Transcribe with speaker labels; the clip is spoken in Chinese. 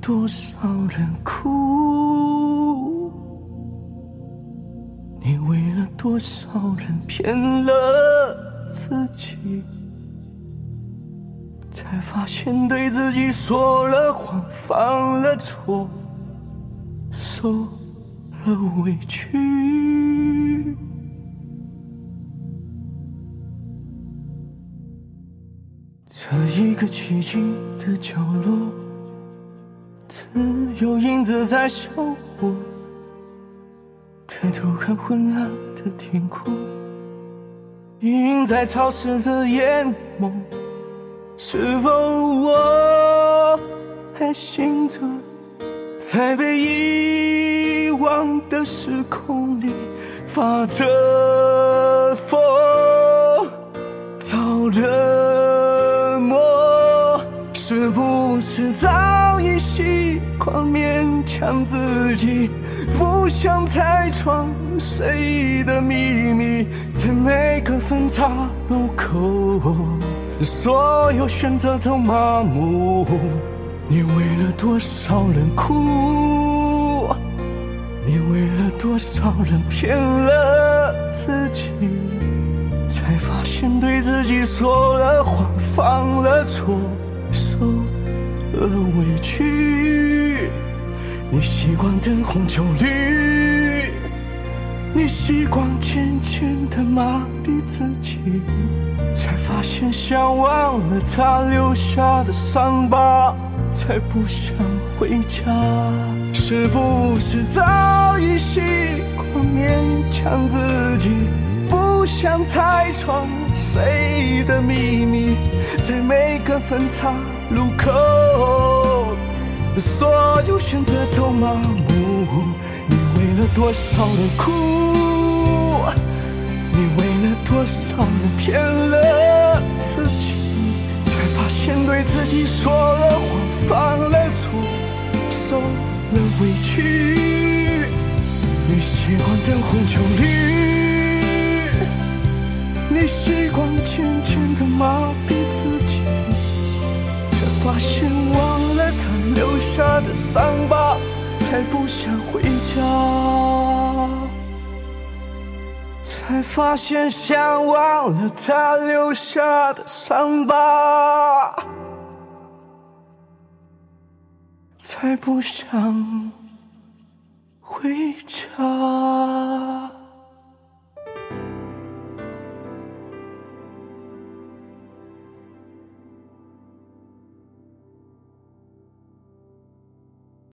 Speaker 1: 多少人哭？你为了多少人骗了自己？才发现对自己说了谎，犯了错，受了委屈。这一个寂静的角落，只有影子在笑我。抬头看昏暗的天空，映在潮湿的眼眸。是否我还醒着，在被遗忘的时空里发着疯，着？是不是早已习惯勉强自己，不想拆穿谁的秘密，在每个分岔路口？所有选择都麻木，你为了多少人哭？你为了多少人骗了自己？才发现对自己说了谎，犯了错，受了委屈。你习惯灯红酒绿，你习惯渐渐的麻痹自己。才发现想忘了他留下的伤疤，才不想回家。是不是早已习惯勉强自己，不想拆穿谁的秘密？分岔路口，所有选择都麻木。你为了多少人苦？你为了多少人骗了自己，才发现对自己说了谎，犯了错，受了委屈。你习惯灯红酒绿，你习惯渐渐的发现忘了他留下的伤疤，才不想回家。才发现想忘了他留下的伤疤，才不想回家。